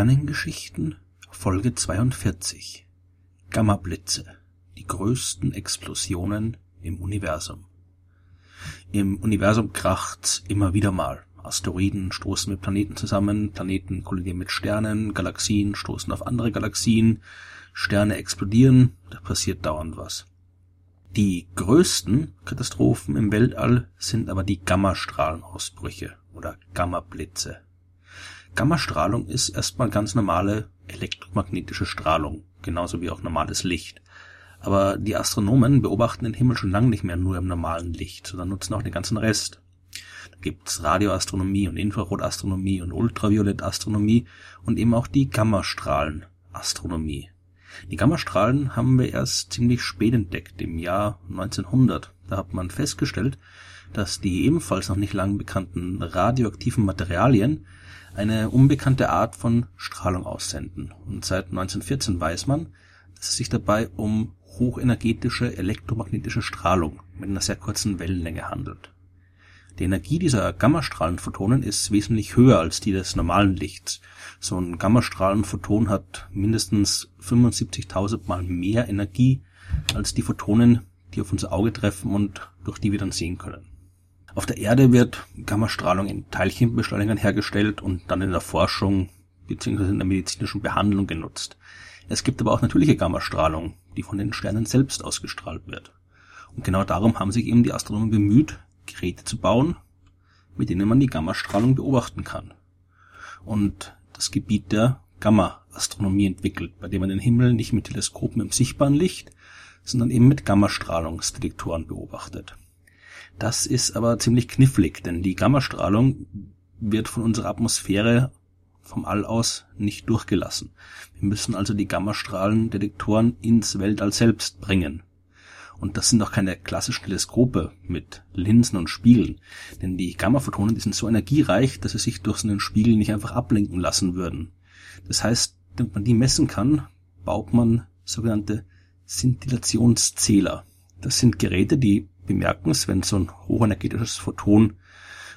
Sternengeschichten Folge 42 Gammablitze Die größten Explosionen im Universum Im Universum kracht's immer wieder mal. Asteroiden stoßen mit Planeten zusammen, Planeten kollidieren mit Sternen, Galaxien stoßen auf andere Galaxien, Sterne explodieren, da passiert dauernd was. Die größten Katastrophen im Weltall sind aber die Gammastrahlenausbrüche oder Gammablitze. Gammastrahlung ist erstmal ganz normale elektromagnetische Strahlung, genauso wie auch normales Licht. Aber die Astronomen beobachten den Himmel schon lange nicht mehr nur im normalen Licht, sondern nutzen auch den ganzen Rest. Da gibt's Radioastronomie und Infrarotastronomie und Ultraviolettastronomie und eben auch die Gammastrahlenastronomie. Die Gammastrahlen haben wir erst ziemlich spät entdeckt, im Jahr 1900. Da hat man festgestellt, dass die ebenfalls noch nicht lang bekannten radioaktiven Materialien eine unbekannte Art von Strahlung aussenden. Und seit 1914 weiß man, dass es sich dabei um hochenergetische elektromagnetische Strahlung mit einer sehr kurzen Wellenlänge handelt. Die Energie dieser Gammastrahlenphotonen ist wesentlich höher als die des normalen Lichts. So ein Gammastrahlenphoton hat mindestens 75.000 mal mehr Energie als die Photonen, die auf unser Auge treffen und durch die wir dann sehen können. Auf der Erde wird Gammastrahlung in Teilchenbeschleunigern hergestellt und dann in der Forschung bzw. in der medizinischen Behandlung genutzt. Es gibt aber auch natürliche Gammastrahlung, die von den Sternen selbst ausgestrahlt wird. Und genau darum haben sich eben die Astronomen bemüht, Geräte zu bauen, mit denen man die Gammastrahlung beobachten kann. Und das Gebiet der Gamma-Astronomie entwickelt, bei dem man den Himmel nicht mit Teleskopen im sichtbaren Licht, sondern eben mit Gammastrahlungsdetektoren beobachtet. Das ist aber ziemlich knifflig, denn die Gammastrahlung wird von unserer Atmosphäre vom All aus nicht durchgelassen. Wir müssen also die Gammastrahlendetektoren ins Weltall selbst bringen. Und das sind auch keine klassischen Teleskope mit Linsen und Spiegeln, denn die Gammaphotonen, die sind so energiereich, dass sie sich durch so einen Spiegel nicht einfach ablenken lassen würden. Das heißt, damit man die messen kann, baut man sogenannte Szintillationszähler. Das sind Geräte, die bemerken es, wenn so ein hochenergetisches Photon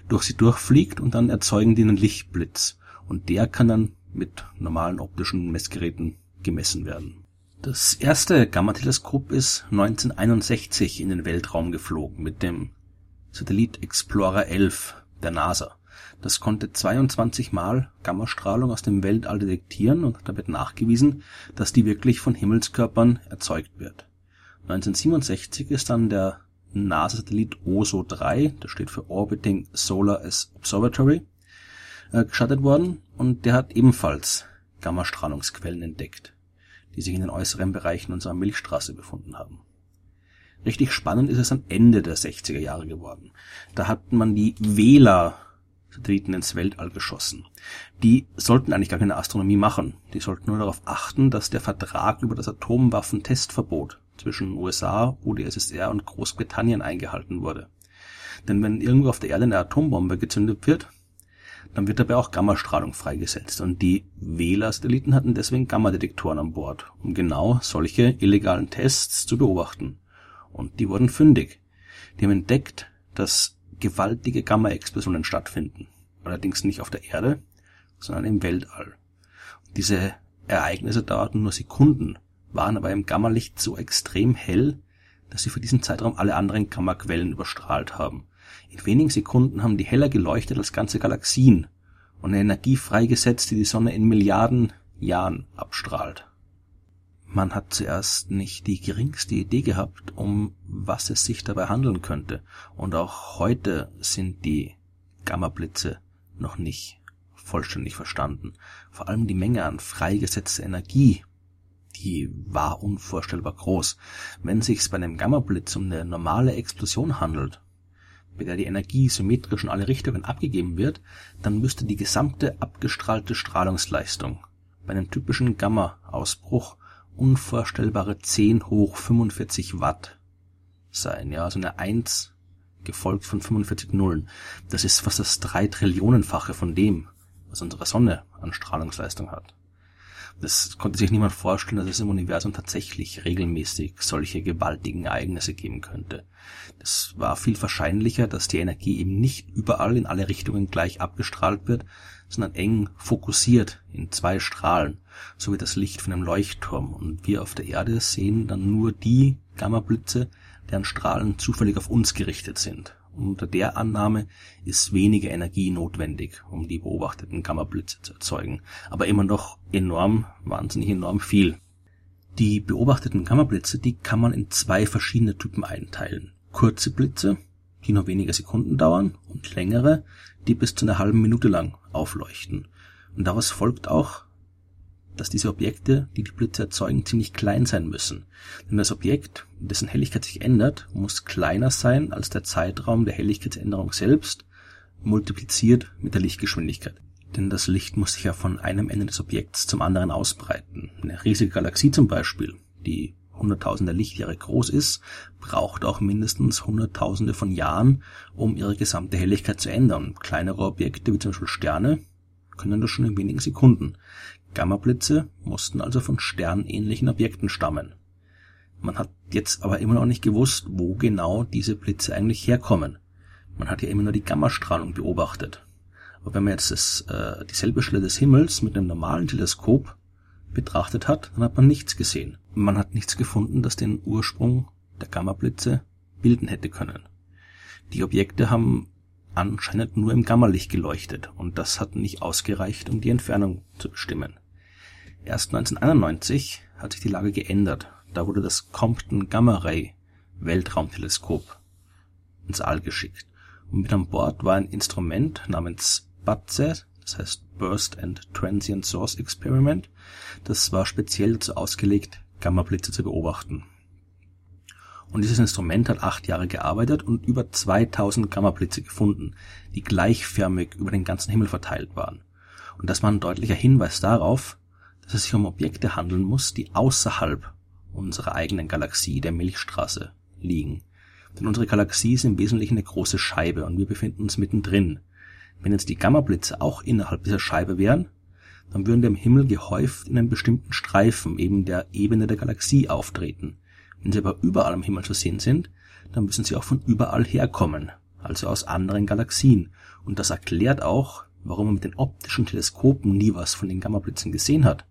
durch sie durchfliegt und dann erzeugen die einen Lichtblitz. Und der kann dann mit normalen optischen Messgeräten gemessen werden. Das erste Gamma-Teleskop ist 1961 in den Weltraum geflogen mit dem Satellit Explorer 11 der NASA. Das konnte 22 Mal Gammastrahlung aus dem Weltall detektieren und da wird nachgewiesen, dass die wirklich von Himmelskörpern erzeugt wird. 1967 ist dann der NASA-Satellit OSO 3, das steht für Orbiting Solar Observatory, äh, gestartet worden und der hat ebenfalls Gammastrahlungsquellen entdeckt, die sich in den äußeren Bereichen unserer Milchstraße befunden haben. Richtig spannend ist es am Ende der 60er Jahre geworden. Da hat man die Vela Satelliten ins Weltall geschossen. Die sollten eigentlich gar keine Astronomie machen. Die sollten nur darauf achten, dass der Vertrag über das Atomwaffentestverbot zwischen USA, UdSSR und Großbritannien eingehalten wurde. Denn wenn irgendwo auf der Erde eine Atombombe gezündet wird, dann wird dabei auch Gammastrahlung freigesetzt. Und die Wähler-Satelliten hatten deswegen Gammadetektoren an Bord, um genau solche illegalen Tests zu beobachten. Und die wurden fündig. Die haben entdeckt, dass gewaltige Gamma-Explosionen stattfinden. Allerdings nicht auf der Erde, sondern im Weltall. Und diese Ereignisse dauerten nur Sekunden waren aber im Gammalicht so extrem hell, dass sie für diesen Zeitraum alle anderen Gammaquellen überstrahlt haben. In wenigen Sekunden haben die heller geleuchtet als ganze Galaxien und eine Energie freigesetzt, die die Sonne in Milliarden Jahren abstrahlt. Man hat zuerst nicht die geringste Idee gehabt, um was es sich dabei handeln könnte. Und auch heute sind die Gammablitze noch nicht vollständig verstanden. Vor allem die Menge an freigesetzter Energie, die war unvorstellbar groß. Wenn sich's bei einem Gammablitz um eine normale Explosion handelt, bei der die Energie symmetrisch in alle Richtungen abgegeben wird, dann müsste die gesamte abgestrahlte Strahlungsleistung bei einem typischen Gamma-Ausbruch unvorstellbare 10 hoch 45 Watt sein. Ja, also eine 1 gefolgt von 45 Nullen. Das ist fast das drei Trillionenfache von dem, was unsere Sonne an Strahlungsleistung hat. Das konnte sich niemand vorstellen, dass es im Universum tatsächlich regelmäßig solche gewaltigen Ereignisse geben könnte. Es war viel wahrscheinlicher, dass die Energie eben nicht überall in alle Richtungen gleich abgestrahlt wird, sondern eng fokussiert in zwei Strahlen, so wie das Licht von einem Leuchtturm. Und wir auf der Erde sehen dann nur die Gammablitze, deren Strahlen zufällig auf uns gerichtet sind. Unter der Annahme ist weniger Energie notwendig, um die beobachteten Gammablitze zu erzeugen, aber immer noch enorm, wahnsinnig enorm viel. Die beobachteten Gammablitze, die kann man in zwei verschiedene Typen einteilen. Kurze Blitze, die nur wenige Sekunden dauern, und längere, die bis zu einer halben Minute lang aufleuchten. Und daraus folgt auch, dass diese Objekte, die die Blitze erzeugen, ziemlich klein sein müssen. Denn das Objekt, dessen Helligkeit sich ändert, muss kleiner sein als der Zeitraum der Helligkeitsänderung selbst, multipliziert mit der Lichtgeschwindigkeit. Denn das Licht muss sich ja von einem Ende des Objekts zum anderen ausbreiten. Eine riesige Galaxie zum Beispiel, die hunderttausende Lichtjahre groß ist, braucht auch mindestens hunderttausende von Jahren, um ihre gesamte Helligkeit zu ändern. Kleinere Objekte, wie zum Beispiel Sterne, können das schon in wenigen Sekunden. Gammablitze mussten also von sternähnlichen Objekten stammen. Man hat jetzt aber immer noch nicht gewusst, wo genau diese Blitze eigentlich herkommen. Man hat ja immer nur die Gammastrahlung beobachtet. Aber wenn man jetzt das, äh, dieselbe Stelle des Himmels mit einem normalen Teleskop betrachtet hat, dann hat man nichts gesehen. Man hat nichts gefunden, das den Ursprung der Gammablitze bilden hätte können. Die Objekte haben anscheinend nur im Gammalicht geleuchtet und das hat nicht ausgereicht, um die Entfernung zu bestimmen. Erst 1991 hat sich die Lage geändert. Da wurde das Compton Gamma Ray Weltraumteleskop ins All geschickt. Und mit an Bord war ein Instrument namens BATSE, das heißt Burst and Transient Source Experiment. Das war speziell dazu ausgelegt, Gammablitze zu beobachten. Und dieses Instrument hat acht Jahre gearbeitet und über 2000 Gammablitze gefunden, die gleichförmig über den ganzen Himmel verteilt waren. Und das war ein deutlicher Hinweis darauf, dass es sich um Objekte handeln muss, die außerhalb unserer eigenen Galaxie, der Milchstraße, liegen. Denn unsere Galaxie ist im Wesentlichen eine große Scheibe und wir befinden uns mittendrin. Wenn jetzt die Gammablitze auch innerhalb dieser Scheibe wären, dann würden die im Himmel gehäuft in einem bestimmten Streifen, eben der Ebene der Galaxie, auftreten. Wenn sie aber überall am Himmel zu sehen sind, dann müssen sie auch von überall herkommen, also aus anderen Galaxien. Und das erklärt auch, warum man mit den optischen Teleskopen nie was von den Gammablitzen gesehen hat.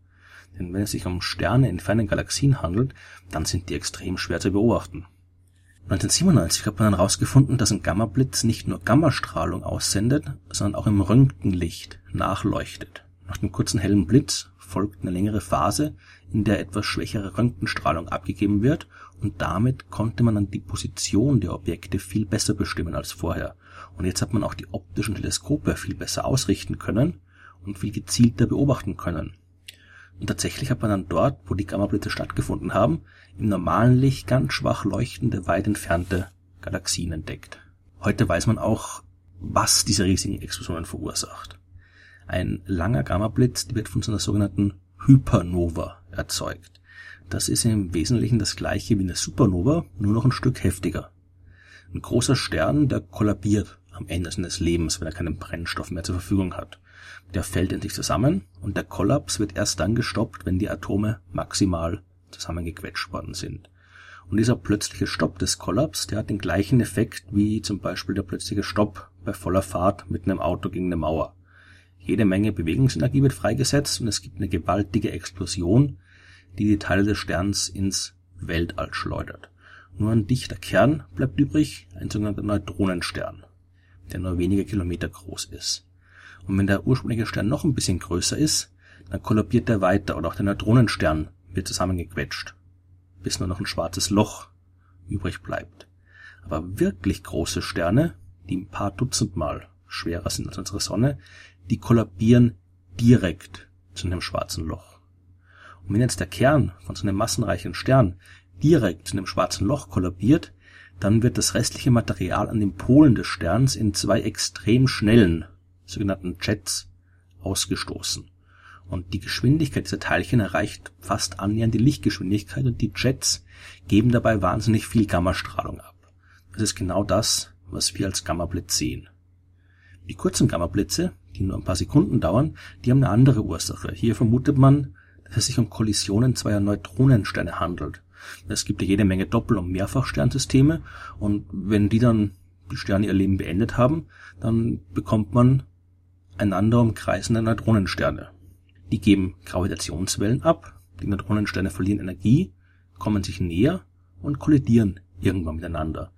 Denn wenn es sich um Sterne in fernen Galaxien handelt, dann sind die extrem schwer zu beobachten. 1997 hat man dann herausgefunden, dass ein Gammablitz nicht nur Gammastrahlung aussendet, sondern auch im Röntgenlicht nachleuchtet. Nach dem kurzen hellen Blitz folgt eine längere Phase, in der etwas schwächere Röntgenstrahlung abgegeben wird und damit konnte man dann die Position der Objekte viel besser bestimmen als vorher. Und jetzt hat man auch die optischen Teleskope viel besser ausrichten können und viel gezielter beobachten können. Und tatsächlich hat man dann dort, wo die Gammablitze stattgefunden haben, im normalen Licht ganz schwach leuchtende, weit entfernte Galaxien entdeckt. Heute weiß man auch, was diese riesigen Explosionen verursacht. Ein langer Gammablitz wird von so einer sogenannten Hypernova erzeugt. Das ist im Wesentlichen das gleiche wie eine Supernova, nur noch ein Stück heftiger. Ein großer Stern, der kollabiert am Ende seines Lebens, wenn er keinen Brennstoff mehr zur Verfügung hat. Der fällt in sich zusammen und der Kollaps wird erst dann gestoppt, wenn die Atome maximal zusammengequetscht worden sind. Und dieser plötzliche Stopp des Kollaps, der hat den gleichen Effekt wie zum Beispiel der plötzliche Stopp bei voller Fahrt mit einem Auto gegen eine Mauer. Jede Menge Bewegungsenergie wird freigesetzt und es gibt eine gewaltige Explosion, die die Teile des Sterns ins Weltall schleudert. Nur ein dichter Kern bleibt übrig, ein sogenannter Neutronenstern, der nur wenige Kilometer groß ist. Und wenn der ursprüngliche Stern noch ein bisschen größer ist, dann kollabiert er weiter oder auch der Neutronenstern wird zusammengequetscht, bis nur noch ein schwarzes Loch übrig bleibt. Aber wirklich große Sterne, die ein paar Dutzend Mal schwerer sind als unsere Sonne, die kollabieren direkt zu einem schwarzen Loch. Und wenn jetzt der Kern von so einem massenreichen Stern direkt zu einem schwarzen Loch kollabiert, dann wird das restliche Material an den Polen des Sterns in zwei extrem schnellen sogenannten Jets ausgestoßen. Und die Geschwindigkeit dieser Teilchen erreicht fast annähernd die Lichtgeschwindigkeit und die Jets geben dabei wahnsinnig viel Gammastrahlung ab. Das ist genau das, was wir als Gammablitz sehen. Die kurzen Gammablitze, die nur ein paar Sekunden dauern, die haben eine andere Ursache. Hier vermutet man, dass es sich um Kollisionen zweier Neutronensterne handelt. Es gibt ja jede Menge Doppel- und Mehrfachsternsysteme und wenn die dann die Sterne ihr Leben beendet haben, dann bekommt man einander umkreisende Neutronensterne. Die geben Gravitationswellen ab, die Neutronensterne verlieren Energie, kommen sich näher und kollidieren irgendwann miteinander.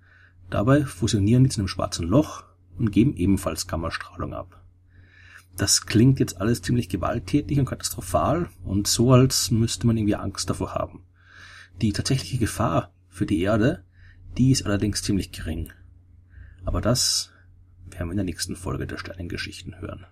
Dabei fusionieren die zu einem schwarzen Loch und geben ebenfalls Gammastrahlung ab. Das klingt jetzt alles ziemlich gewalttätig und katastrophal und so, als müsste man irgendwie Angst davor haben. Die tatsächliche Gefahr für die Erde, die ist allerdings ziemlich gering. Aber das werden wir in der nächsten Folge der Sternengeschichten hören.